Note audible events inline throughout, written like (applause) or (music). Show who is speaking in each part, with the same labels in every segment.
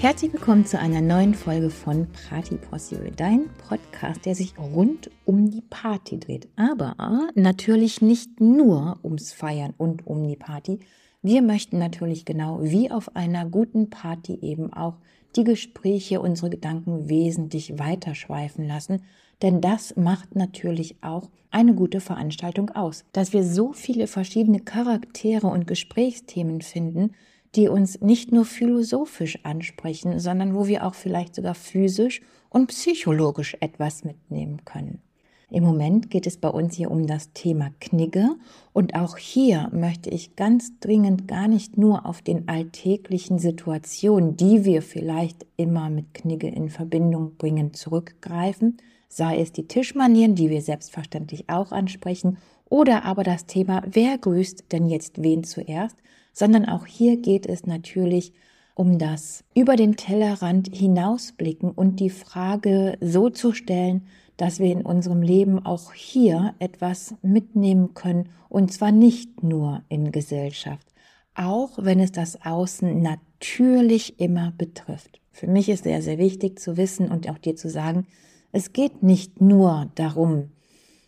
Speaker 1: Herzlich willkommen zu einer neuen Folge von Party Possible, dein Podcast, der sich rund um die Party dreht. Aber natürlich nicht nur ums Feiern und um die Party. Wir möchten natürlich genau wie auf einer guten Party eben auch die Gespräche, unsere Gedanken wesentlich weiterschweifen lassen. Denn das macht natürlich auch eine gute Veranstaltung aus. Dass wir so viele verschiedene Charaktere und Gesprächsthemen finden, die uns nicht nur philosophisch ansprechen, sondern wo wir auch vielleicht sogar physisch und psychologisch etwas mitnehmen können. Im Moment geht es bei uns hier um das Thema Knigge. Und auch hier möchte ich ganz dringend gar nicht nur auf den alltäglichen Situationen, die wir vielleicht immer mit Knigge in Verbindung bringen, zurückgreifen, sei es die Tischmanieren, die wir selbstverständlich auch ansprechen, oder aber das Thema, wer grüßt denn jetzt wen zuerst, sondern auch hier geht es natürlich um das über den Tellerrand hinausblicken und die Frage so zu stellen, dass wir in unserem Leben auch hier etwas mitnehmen können, und zwar nicht nur in Gesellschaft, auch wenn es das Außen natürlich immer betrifft. Für mich ist sehr, sehr wichtig zu wissen und auch dir zu sagen, es geht nicht nur darum,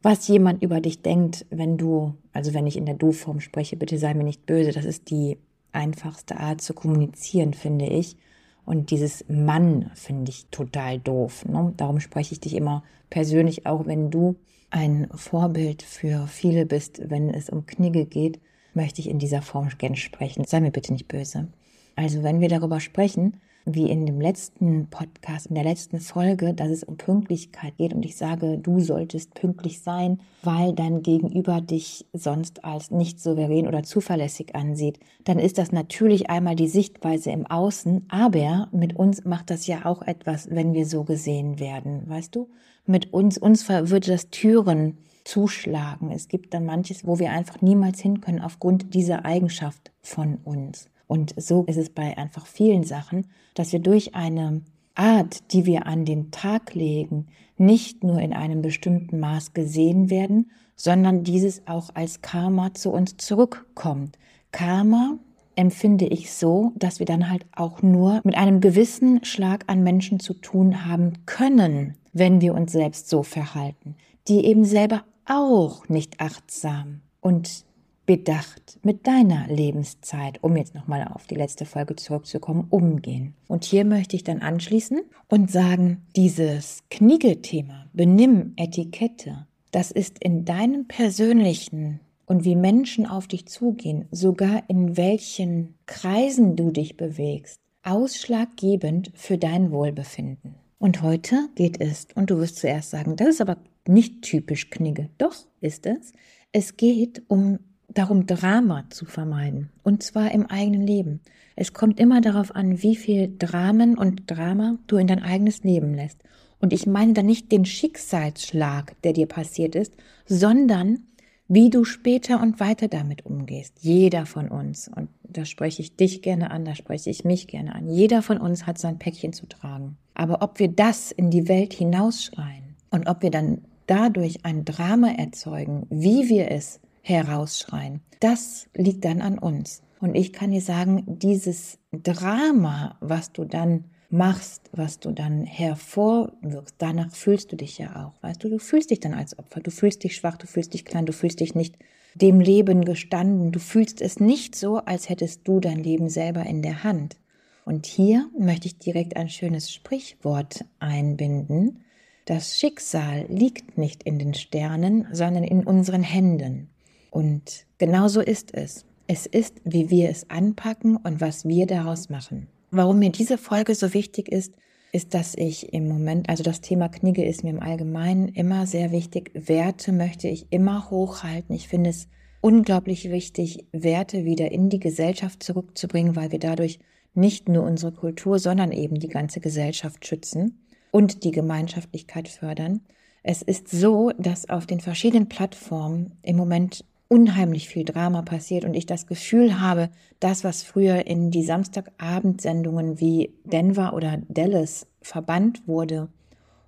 Speaker 1: was jemand über dich denkt, wenn du, also wenn ich in der Du-Form spreche, bitte sei mir nicht böse, das ist die einfachste Art zu kommunizieren, finde ich. Und dieses Mann finde ich total doof. Ne? Darum spreche ich dich immer persönlich, auch wenn du ein Vorbild für viele bist, wenn es um Knigge geht, möchte ich in dieser Form gerne sprechen. Sei mir bitte nicht böse. Also wenn wir darüber sprechen, wie in dem letzten Podcast, in der letzten Folge, dass es um Pünktlichkeit geht und ich sage, du solltest pünktlich sein, weil dein Gegenüber dich sonst als nicht souverän oder zuverlässig ansieht, dann ist das natürlich einmal die Sichtweise im Außen, aber mit uns macht das ja auch etwas, wenn wir so gesehen werden, weißt du? Mit uns, uns würde das Türen zuschlagen. Es gibt dann manches, wo wir einfach niemals hin können aufgrund dieser Eigenschaft von uns. Und so ist es bei einfach vielen Sachen, dass wir durch eine Art, die wir an den Tag legen, nicht nur in einem bestimmten Maß gesehen werden, sondern dieses auch als Karma zu uns zurückkommt. Karma empfinde ich so, dass wir dann halt auch nur mit einem gewissen Schlag an Menschen zu tun haben können, wenn wir uns selbst so verhalten, die eben selber auch nicht achtsam und bedacht mit deiner Lebenszeit, um jetzt nochmal auf die letzte Folge zurückzukommen, umgehen. Und hier möchte ich dann anschließen und sagen, dieses Knigge-Thema, Benimm, Etikette, das ist in deinem persönlichen und wie Menschen auf dich zugehen, sogar in welchen Kreisen du dich bewegst, ausschlaggebend für dein Wohlbefinden. Und heute geht es, und du wirst zuerst sagen, das ist aber nicht typisch Knigge. Doch ist es. Es geht um darum, Drama zu vermeiden. Und zwar im eigenen Leben. Es kommt immer darauf an, wie viel Dramen und Drama du in dein eigenes Leben lässt. Und ich meine da nicht den Schicksalsschlag, der dir passiert ist, sondern wie du später und weiter damit umgehst. Jeder von uns, und da spreche ich dich gerne an, da spreche ich mich gerne an, jeder von uns hat sein Päckchen zu tragen. Aber ob wir das in die Welt hinausschreien und ob wir dann dadurch ein Drama erzeugen, wie wir es herausschreien. Das liegt dann an uns. Und ich kann dir sagen, dieses Drama, was du dann machst, was du dann hervorwirkst, danach fühlst du dich ja auch. Weißt du, du fühlst dich dann als Opfer, du fühlst dich schwach, du fühlst dich klein, du fühlst dich nicht dem Leben gestanden, du fühlst es nicht so, als hättest du dein Leben selber in der Hand. Und hier möchte ich direkt ein schönes Sprichwort einbinden. Das Schicksal liegt nicht in den Sternen, sondern in unseren Händen. Und genau so ist es. Es ist, wie wir es anpacken und was wir daraus machen. Warum mir diese Folge so wichtig ist, ist, dass ich im Moment, also das Thema Knigge ist mir im Allgemeinen immer sehr wichtig. Werte möchte ich immer hochhalten. Ich finde es unglaublich wichtig, Werte wieder in die Gesellschaft zurückzubringen, weil wir dadurch nicht nur unsere Kultur, sondern eben die ganze Gesellschaft schützen und die Gemeinschaftlichkeit fördern. Es ist so, dass auf den verschiedenen Plattformen im Moment unheimlich viel Drama passiert und ich das Gefühl habe, das, was früher in die Samstagabendsendungen wie Denver oder Dallas verbannt wurde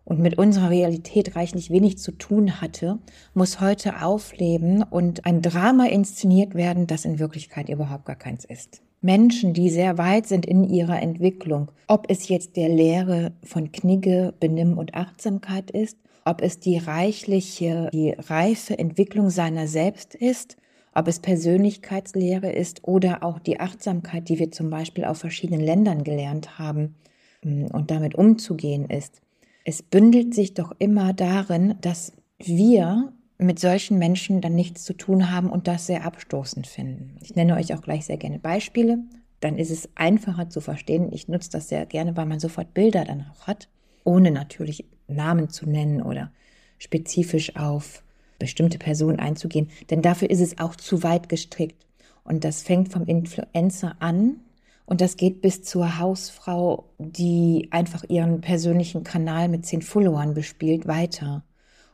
Speaker 1: und mit unserer Realität reichlich wenig zu tun hatte, muss heute aufleben und ein Drama inszeniert werden, das in Wirklichkeit überhaupt gar keins ist. Menschen, die sehr weit sind in ihrer Entwicklung, ob es jetzt der Lehre von Knigge, Benimm und Achtsamkeit ist, ob es die reichliche, die reife Entwicklung seiner selbst ist, ob es Persönlichkeitslehre ist oder auch die Achtsamkeit, die wir zum Beispiel auf verschiedenen Ländern gelernt haben mm, und damit umzugehen ist. Es bündelt sich doch immer darin, dass wir mit solchen Menschen dann nichts zu tun haben und das sehr abstoßend finden. Ich nenne euch auch gleich sehr gerne Beispiele. Dann ist es einfacher zu verstehen. Ich nutze das sehr gerne, weil man sofort Bilder dann auch hat, ohne natürlich Namen zu nennen oder spezifisch auf bestimmte Personen einzugehen. Denn dafür ist es auch zu weit gestrickt. Und das fängt vom Influencer an und das geht bis zur Hausfrau, die einfach ihren persönlichen Kanal mit zehn Followern bespielt, weiter.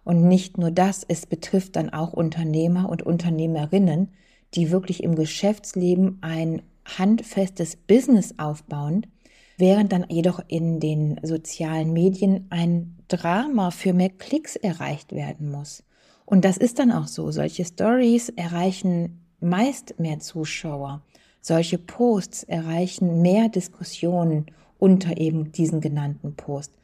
Speaker 1: Und nicht nur das, es betrifft dann auch Unternehmer und Unternehmerinnen, die wirklich im Geschäftsleben ein handfestes Business aufbauen, während dann jedoch in den sozialen Medien ein Drama für mehr Klicks erreicht werden muss. Und das ist dann auch so. Solche Stories erreichen meist mehr Zuschauer. Solche Posts erreichen mehr Diskussionen unter eben diesen genannten Posts.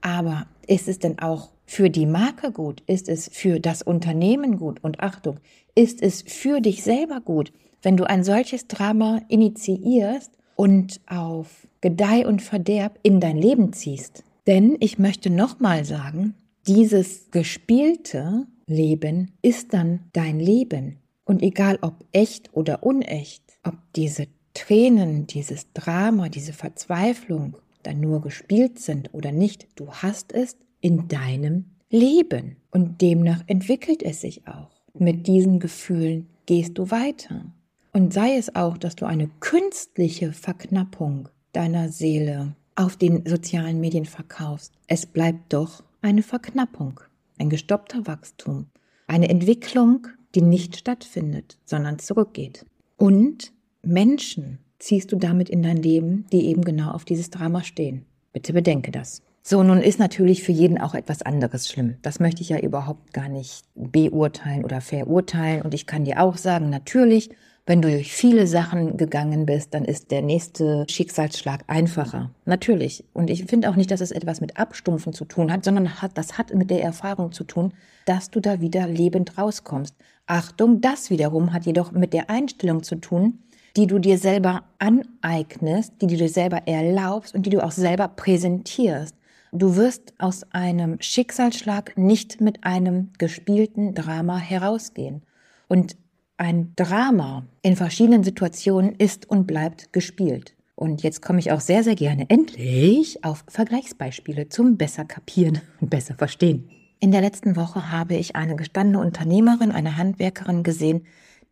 Speaker 1: Aber ist es denn auch für die Marke gut? Ist es für das Unternehmen gut? Und Achtung, ist es für dich selber gut, wenn du ein solches Drama initiierst und auf Gedeih und Verderb in dein Leben ziehst? Denn ich möchte nochmal sagen, dieses gespielte Leben ist dann dein Leben. Und egal ob echt oder unecht, ob diese Tränen, dieses Drama, diese Verzweiflung dann nur gespielt sind oder nicht, du hast es in deinem Leben. Und demnach entwickelt es sich auch. Mit diesen Gefühlen gehst du weiter. Und sei es auch, dass du eine künstliche Verknappung deiner Seele auf den sozialen Medien verkaufst. Es bleibt doch eine Verknappung, ein gestoppter Wachstum, eine Entwicklung, die nicht stattfindet, sondern zurückgeht. Und Menschen ziehst du damit in dein Leben, die eben genau auf dieses Drama stehen. Bitte bedenke das. So, nun ist natürlich für jeden auch etwas anderes schlimm. Das möchte ich ja überhaupt gar nicht beurteilen oder verurteilen. Und ich kann dir auch sagen, natürlich, wenn du durch viele Sachen gegangen bist, dann ist der nächste Schicksalsschlag einfacher. Natürlich. Und ich finde auch nicht, dass es etwas mit Abstumpfen zu tun hat, sondern hat, das hat mit der Erfahrung zu tun, dass du da wieder lebend rauskommst. Achtung, das wiederum hat jedoch mit der Einstellung zu tun, die du dir selber aneignest, die du dir selber erlaubst und die du auch selber präsentierst. Du wirst aus einem Schicksalsschlag nicht mit einem gespielten Drama herausgehen. Und ein Drama in verschiedenen Situationen ist und bleibt gespielt. Und jetzt komme ich auch sehr, sehr gerne endlich auf Vergleichsbeispiele zum besser kapieren und besser verstehen. In der letzten Woche habe ich eine gestandene Unternehmerin, eine Handwerkerin gesehen,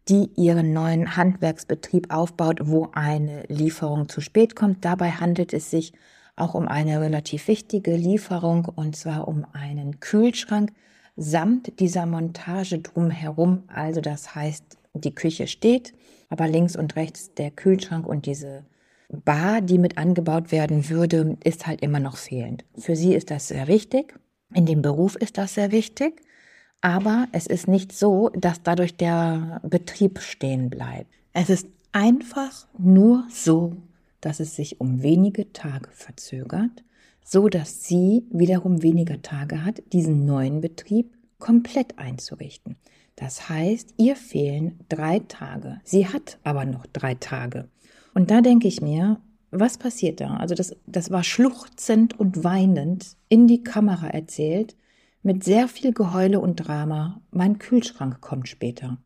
Speaker 1: die ihren neuen Handwerksbetrieb aufbaut, wo eine Lieferung zu spät kommt. Dabei handelt es sich auch um eine relativ wichtige Lieferung und zwar um einen Kühlschrank samt dieser Montage drumherum. Also das heißt, die Küche steht, aber links und rechts der Kühlschrank und diese Bar, die mit angebaut werden würde, ist halt immer noch fehlend. Für sie ist das sehr wichtig. In dem Beruf ist das sehr wichtig. Aber es ist nicht so, dass dadurch der Betrieb stehen bleibt. Es ist einfach nur so, dass es sich um wenige Tage verzögert, so dass sie wiederum weniger Tage hat, diesen neuen Betrieb komplett einzurichten. Das heißt, ihr fehlen drei Tage. Sie hat aber noch drei Tage. Und da denke ich mir, was passiert da? Also das, das war schluchzend und weinend in die Kamera erzählt, mit sehr viel Geheule und Drama. Mein Kühlschrank kommt später.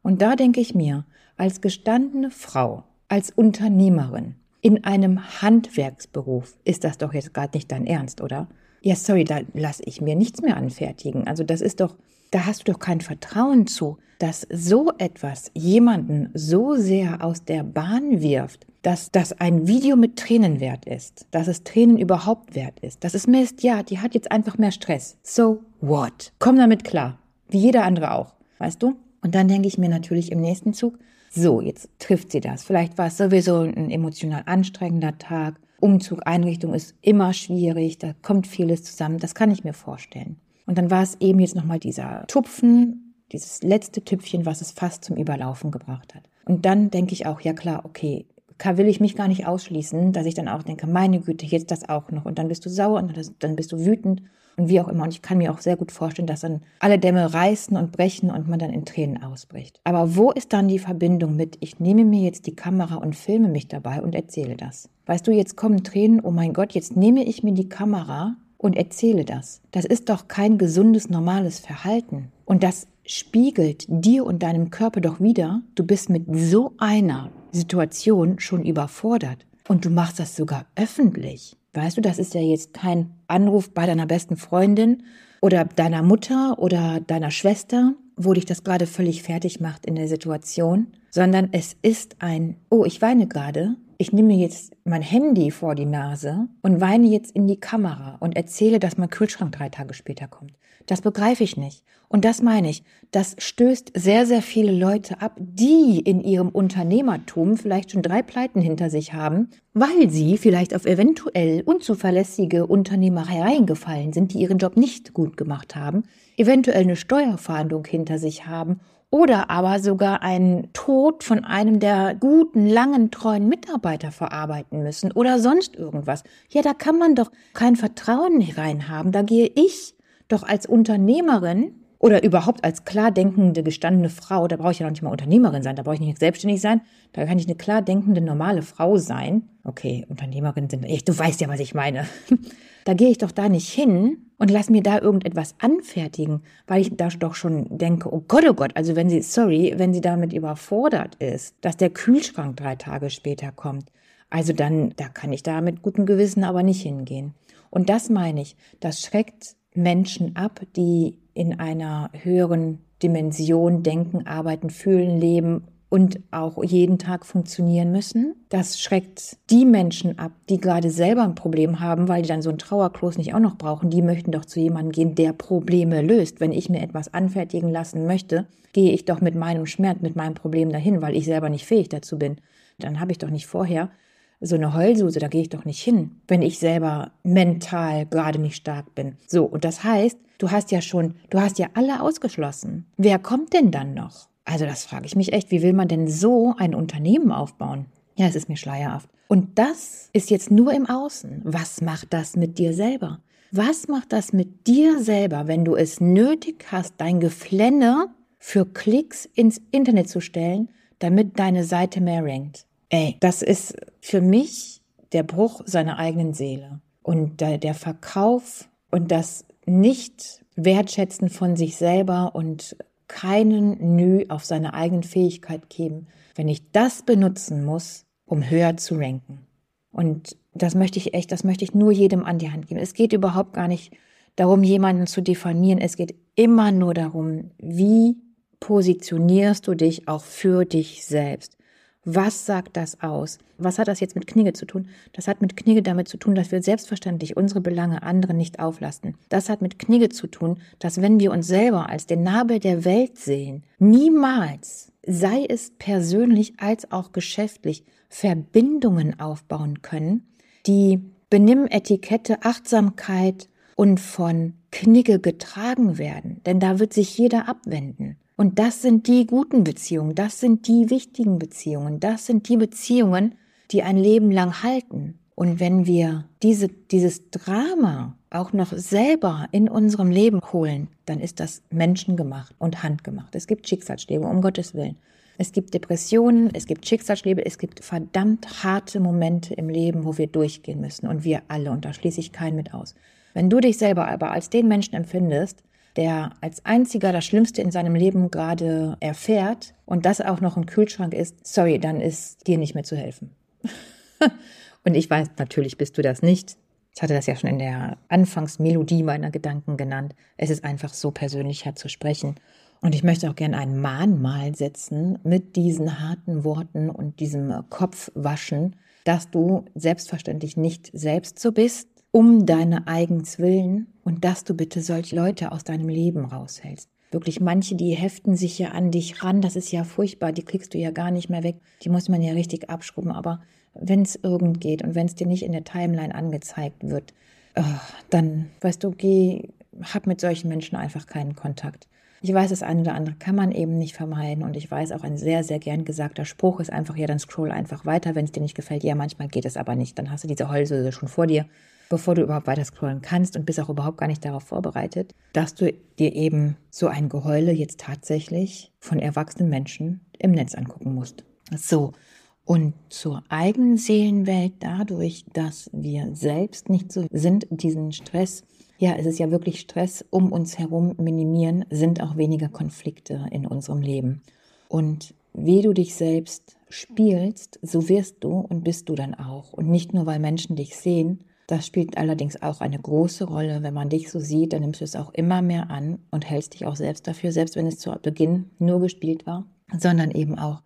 Speaker 1: Und da denke ich mir, als gestandene Frau, als Unternehmerin, in einem Handwerksberuf ist das doch jetzt gerade nicht dein Ernst, oder? Ja, sorry, da lasse ich mir nichts mehr anfertigen. Also das ist doch, da hast du doch kein Vertrauen zu, dass so etwas jemanden so sehr aus der Bahn wirft, dass das ein Video mit Tränen wert ist, dass es Tränen überhaupt wert ist. Das ist Mist, ja, die hat jetzt einfach mehr Stress. So what? Komm damit klar. Wie jeder andere auch. Weißt du? Und dann denke ich mir natürlich im nächsten Zug, so, jetzt trifft sie das. Vielleicht war es sowieso ein emotional anstrengender Tag. Umzug, Einrichtung ist immer schwierig, da kommt vieles zusammen, das kann ich mir vorstellen. Und dann war es eben jetzt nochmal dieser Tupfen, dieses letzte Tüpfchen, was es fast zum Überlaufen gebracht hat. Und dann denke ich auch, ja klar, okay, will ich mich gar nicht ausschließen, dass ich dann auch denke, meine Güte, jetzt das auch noch. Und dann bist du sauer und dann bist du wütend und wie auch immer. Und ich kann mir auch sehr gut vorstellen, dass dann alle Dämme reißen und brechen und man dann in Tränen ausbricht. Aber wo ist dann die Verbindung mit, ich nehme mir jetzt die Kamera und filme mich dabei und erzähle das? Weißt du, jetzt kommen Tränen, oh mein Gott, jetzt nehme ich mir die Kamera und erzähle das. Das ist doch kein gesundes, normales Verhalten. Und das spiegelt dir und deinem Körper doch wieder, du bist mit so einer Situation schon überfordert. Und du machst das sogar öffentlich. Weißt du, das ist ja jetzt kein Anruf bei deiner besten Freundin oder deiner Mutter oder deiner Schwester, wo dich das gerade völlig fertig macht in der Situation, sondern es ist ein, oh, ich weine gerade, ich nehme jetzt mein Handy vor die Nase und weine jetzt in die Kamera und erzähle, dass mein Kühlschrank drei Tage später kommt. Das begreife ich nicht. Und das meine ich, das stößt sehr, sehr viele Leute ab, die in ihrem Unternehmertum vielleicht schon drei Pleiten hinter sich haben, weil sie vielleicht auf eventuell unzuverlässige Unternehmereien gefallen sind, die ihren Job nicht gut gemacht haben, eventuell eine Steuerfahndung hinter sich haben oder aber sogar einen Tod von einem der guten, langen, treuen Mitarbeiter verarbeiten müssen oder sonst irgendwas. Ja, da kann man doch kein Vertrauen rein haben. Da gehe ich doch als Unternehmerin oder überhaupt als klar denkende, gestandene Frau, da brauche ich ja noch nicht mal Unternehmerin sein, da brauche ich nicht selbstständig sein, da kann ich eine klar denkende, normale Frau sein. Okay, Unternehmerin sind, echt, du weißt ja, was ich meine. (laughs) Da gehe ich doch da nicht hin und lass mir da irgendetwas anfertigen, weil ich da doch schon denke, oh Gott, oh Gott, also wenn sie, sorry, wenn sie damit überfordert ist, dass der Kühlschrank drei Tage später kommt, also dann, da kann ich da mit gutem Gewissen aber nicht hingehen. Und das meine ich, das schreckt Menschen ab, die in einer höheren Dimension denken, arbeiten, fühlen, leben und auch jeden Tag funktionieren müssen. Das schreckt die Menschen ab, die gerade selber ein Problem haben, weil die dann so ein Trauerklos nicht auch noch brauchen. Die möchten doch zu jemandem gehen, der Probleme löst. Wenn ich mir etwas anfertigen lassen möchte, gehe ich doch mit meinem Schmerz, mit meinem Problem dahin, weil ich selber nicht fähig dazu bin. Dann habe ich doch nicht vorher so eine Heulsuse, da gehe ich doch nicht hin, wenn ich selber mental gerade nicht stark bin. So, und das heißt, du hast ja schon, du hast ja alle ausgeschlossen. Wer kommt denn dann noch? Also das frage ich mich echt, wie will man denn so ein Unternehmen aufbauen? Ja, es ist mir schleierhaft. Und das ist jetzt nur im Außen. Was macht das mit dir selber? Was macht das mit dir selber, wenn du es nötig hast, dein Geflenne für Klicks ins Internet zu stellen, damit deine Seite mehr rankt? Ey, das ist für mich der Bruch seiner eigenen Seele. Und der Verkauf und das Nicht-Wertschätzen von sich selber und keinen Nü auf seine eigenen Fähigkeit geben, wenn ich das benutzen muss, um höher zu ranken. Und das möchte ich echt, das möchte ich nur jedem an die Hand geben. Es geht überhaupt gar nicht darum, jemanden zu diffamieren. Es geht immer nur darum, wie positionierst du dich auch für dich selbst. Was sagt das aus? Was hat das jetzt mit Knigge zu tun? Das hat mit Knigge damit zu tun, dass wir selbstverständlich unsere Belange anderen nicht auflasten. Das hat mit Knigge zu tun, dass wenn wir uns selber als den Nabel der Welt sehen, niemals, sei es persönlich als auch geschäftlich, Verbindungen aufbauen können, die Benimmetikette, Achtsamkeit und von Knigge getragen werden. Denn da wird sich jeder abwenden. Und das sind die guten Beziehungen, das sind die wichtigen Beziehungen, das sind die Beziehungen, die ein Leben lang halten. Und wenn wir diese, dieses Drama auch noch selber in unserem Leben holen, dann ist das menschengemacht und handgemacht. Es gibt Schicksalsschläge, um Gottes Willen. Es gibt Depressionen, es gibt Schicksalsschläge, es gibt verdammt harte Momente im Leben, wo wir durchgehen müssen. Und wir alle, und da schließe ich keinen mit aus. Wenn du dich selber aber als den Menschen empfindest, der als einziger das Schlimmste in seinem Leben gerade erfährt und das auch noch ein Kühlschrank ist, sorry, dann ist dir nicht mehr zu helfen. (laughs) und ich weiß, natürlich bist du das nicht. Ich hatte das ja schon in der Anfangsmelodie meiner Gedanken genannt. Es ist einfach so persönlicher zu sprechen. Und ich möchte auch gerne ein Mahnmal setzen mit diesen harten Worten und diesem Kopfwaschen, dass du selbstverständlich nicht selbst so bist, um deine eigens Willen und dass du bitte solche Leute aus deinem Leben raushältst. Wirklich manche, die heften sich ja an dich ran, das ist ja furchtbar, die kriegst du ja gar nicht mehr weg, die muss man ja richtig abschrubben, aber wenn es irgend geht und wenn es dir nicht in der Timeline angezeigt wird, oh, dann, weißt du, geh, hab mit solchen Menschen einfach keinen Kontakt. Ich weiß, das eine oder andere kann man eben nicht vermeiden und ich weiß auch ein sehr, sehr gern gesagter Spruch ist einfach, ja, dann scroll einfach weiter, wenn es dir nicht gefällt. Ja, manchmal geht es aber nicht. Dann hast du diese Heulsöse schon vor dir, bevor du überhaupt weiter scrollen kannst und bist auch überhaupt gar nicht darauf vorbereitet, dass du dir eben so ein Geheule jetzt tatsächlich von erwachsenen Menschen im Netz angucken musst. So. Und zur eigenen Seelenwelt dadurch, dass wir selbst nicht so sind, diesen Stress ja, es ist ja wirklich Stress um uns herum minimieren, sind auch weniger Konflikte in unserem Leben. Und wie du dich selbst spielst, so wirst du und bist du dann auch. Und nicht nur, weil Menschen dich sehen, das spielt allerdings auch eine große Rolle. Wenn man dich so sieht, dann nimmst du es auch immer mehr an und hältst dich auch selbst dafür, selbst wenn es zu Beginn nur gespielt war, sondern eben auch,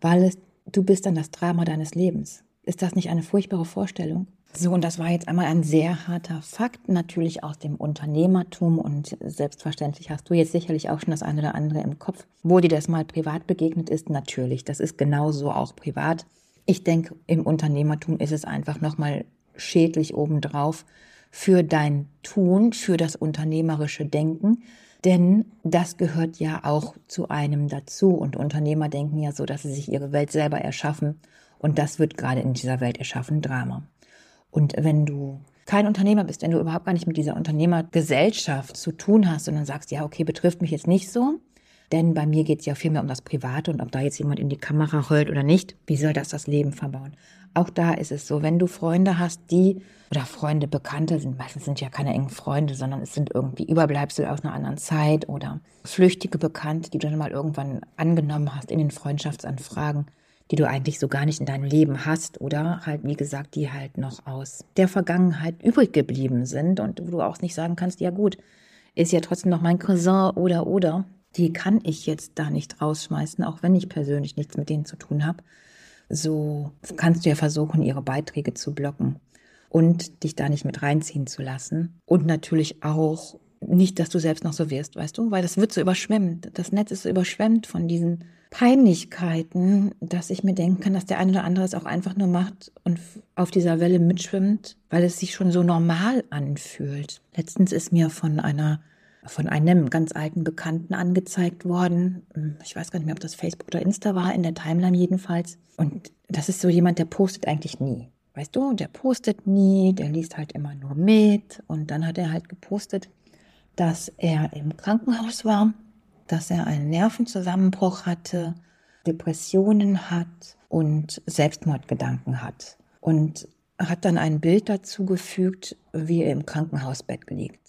Speaker 1: weil es, du bist dann das Drama deines Lebens. Ist das nicht eine furchtbare Vorstellung? So, und das war jetzt einmal ein sehr harter Fakt, natürlich aus dem Unternehmertum. Und selbstverständlich hast du jetzt sicherlich auch schon das eine oder andere im Kopf, wo dir das mal privat begegnet ist. Natürlich, das ist genauso auch privat. Ich denke, im Unternehmertum ist es einfach nochmal schädlich obendrauf für dein Tun, für das unternehmerische Denken. Denn das gehört ja auch zu einem dazu. Und Unternehmer denken ja so, dass sie sich ihre Welt selber erschaffen. Und das wird gerade in dieser Welt erschaffen Drama. Und wenn du kein Unternehmer bist, wenn du überhaupt gar nicht mit dieser Unternehmergesellschaft zu tun hast, sondern sagst, ja, okay, betrifft mich jetzt nicht so, denn bei mir geht es ja viel mehr um das Private und ob da jetzt jemand in die Kamera heult oder nicht, wie soll das das Leben verbauen? Auch da ist es so, wenn du Freunde hast, die oder Freunde, Bekannte sind, meistens sind ja keine engen Freunde, sondern es sind irgendwie Überbleibsel aus einer anderen Zeit oder flüchtige Bekannte, die du dann mal irgendwann angenommen hast in den Freundschaftsanfragen, die du eigentlich so gar nicht in deinem Leben hast oder halt, wie gesagt, die halt noch aus der Vergangenheit übrig geblieben sind und wo du auch nicht sagen kannst, ja gut, ist ja trotzdem noch mein Cousin oder oder, die kann ich jetzt da nicht rausschmeißen, auch wenn ich persönlich nichts mit denen zu tun habe. So kannst du ja versuchen, ihre Beiträge zu blocken und dich da nicht mit reinziehen zu lassen. Und natürlich auch nicht, dass du selbst noch so wirst, weißt du, weil das wird so überschwemmt. Das Netz ist so überschwemmt von diesen Peinlichkeiten, dass ich mir denken kann, dass der eine oder andere es auch einfach nur macht und auf dieser Welle mitschwimmt, weil es sich schon so normal anfühlt. Letztens ist mir von einer von einem ganz alten Bekannten angezeigt worden. Ich weiß gar nicht mehr, ob das Facebook oder Insta war, in der Timeline jedenfalls. Und das ist so jemand, der postet eigentlich nie. Weißt du, der postet nie, der liest halt immer nur mit. Und dann hat er halt gepostet, dass er im Krankenhaus war dass er einen Nervenzusammenbruch hatte, Depressionen hat und Selbstmordgedanken hat. Und hat dann ein Bild dazu gefügt, wie er im Krankenhausbett liegt.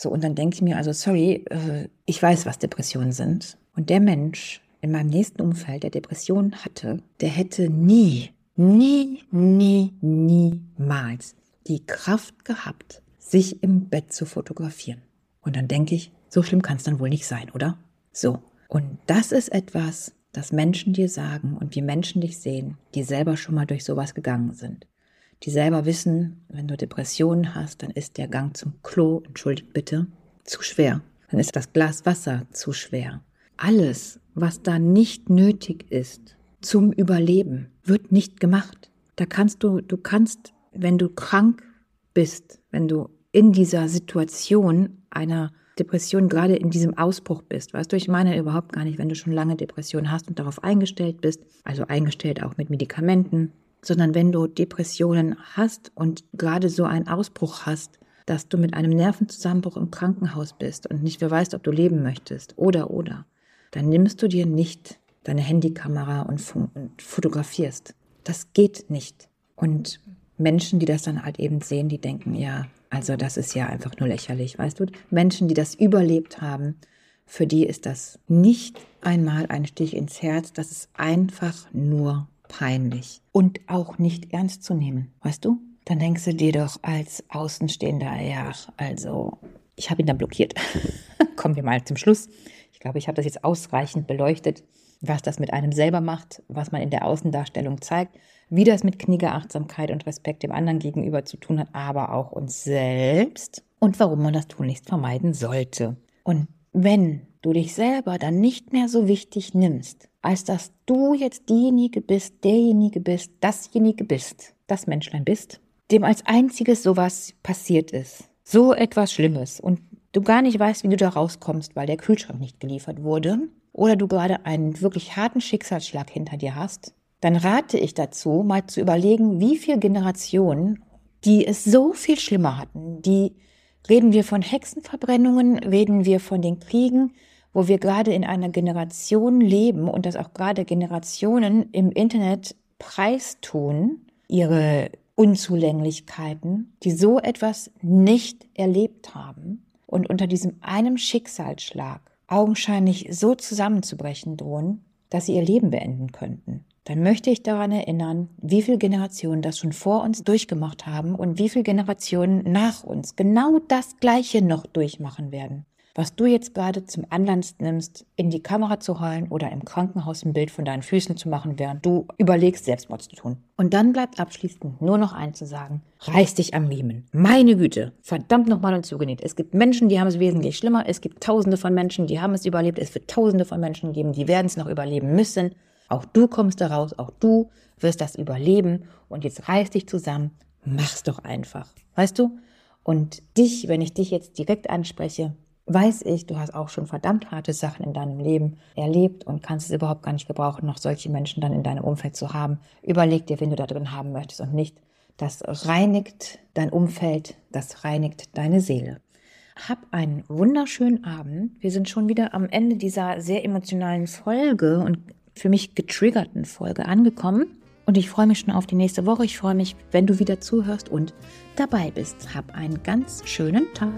Speaker 1: So, und dann denke ich mir, also sorry, äh, ich weiß, was Depressionen sind. Und der Mensch in meinem nächsten Umfeld, der Depressionen hatte, der hätte nie, nie, nie, niemals die Kraft gehabt, sich im Bett zu fotografieren. Und dann denke ich, so schlimm kann es dann wohl nicht sein, oder? So, und das ist etwas, das Menschen dir sagen und wie Menschen dich sehen, die selber schon mal durch sowas gegangen sind. Die selber wissen, wenn du Depressionen hast, dann ist der Gang zum Klo, entschuldigt bitte, zu schwer. Dann ist das Glas Wasser zu schwer. Alles, was da nicht nötig ist zum Überleben, wird nicht gemacht. Da kannst du, du kannst, wenn du krank bist, wenn du in dieser Situation einer Depression gerade in diesem Ausbruch bist. Weißt du, ich meine überhaupt gar nicht, wenn du schon lange Depression hast und darauf eingestellt bist, also eingestellt auch mit Medikamenten, sondern wenn du Depressionen hast und gerade so einen Ausbruch hast, dass du mit einem Nervenzusammenbruch im Krankenhaus bist und nicht mehr weißt, ob du leben möchtest oder oder, dann nimmst du dir nicht deine Handykamera und, und fotografierst. Das geht nicht. Und Menschen, die das dann halt eben sehen, die denken, ja, also das ist ja einfach nur lächerlich, weißt du? Menschen, die das überlebt haben, für die ist das nicht einmal ein Stich ins Herz, das ist einfach nur peinlich und auch nicht ernst zu nehmen, weißt du? Dann denkst du dir doch als Außenstehender, ja, also ich habe ihn dann blockiert. (laughs) Kommen wir mal zum Schluss. Ich glaube, ich habe das jetzt ausreichend beleuchtet, was das mit einem selber macht, was man in der Außendarstellung zeigt wie das mit Kniegeachtsamkeit und Respekt dem anderen gegenüber zu tun hat, aber auch uns selbst und warum man das tunlichst vermeiden sollte. Und wenn du dich selber dann nicht mehr so wichtig nimmst, als dass du jetzt diejenige bist, derjenige bist, dasjenige bist, das Menschlein bist, dem als einziges sowas passiert ist, so etwas Schlimmes. Und du gar nicht weißt, wie du da rauskommst, weil der Kühlschrank nicht geliefert wurde, oder du gerade einen wirklich harten Schicksalsschlag hinter dir hast, dann rate ich dazu, mal zu überlegen, wie viele Generationen, die es so viel schlimmer hatten, die reden wir von Hexenverbrennungen, reden wir von den Kriegen, wo wir gerade in einer Generation leben und das auch gerade Generationen im Internet preistun, ihre Unzulänglichkeiten, die so etwas nicht erlebt haben und unter diesem einem Schicksalsschlag augenscheinlich so zusammenzubrechen drohen, dass sie ihr Leben beenden könnten. Dann möchte ich daran erinnern, wie viele Generationen das schon vor uns durchgemacht haben und wie viele Generationen nach uns genau das Gleiche noch durchmachen werden was du jetzt gerade zum Anlass nimmst, in die Kamera zu heulen oder im Krankenhaus ein Bild von deinen Füßen zu machen, während du überlegst, Selbstmord zu tun. Und dann bleibt abschließend nur noch eins zu sagen. Reiß dich am Riemen. Meine Güte. Verdammt nochmal und zugenäht. Es gibt Menschen, die haben es wesentlich schlimmer. Es gibt tausende von Menschen, die haben es überlebt. Es wird tausende von Menschen geben, die werden es noch überleben müssen. Auch du kommst da raus. Auch du wirst das überleben. Und jetzt reiß dich zusammen. Mach's doch einfach. Weißt du? Und dich, wenn ich dich jetzt direkt anspreche, weiß ich, du hast auch schon verdammt harte Sachen in deinem Leben erlebt und kannst es überhaupt gar nicht gebrauchen, noch solche Menschen dann in deinem Umfeld zu haben. Überleg dir, wen du da drin haben möchtest und nicht. Das reinigt dein Umfeld, das reinigt deine Seele. Hab einen wunderschönen Abend. Wir sind schon wieder am Ende dieser sehr emotionalen Folge und für mich getriggerten Folge angekommen. Und ich freue mich schon auf die nächste Woche. Ich freue mich, wenn du wieder zuhörst und dabei bist. Hab einen ganz schönen Tag.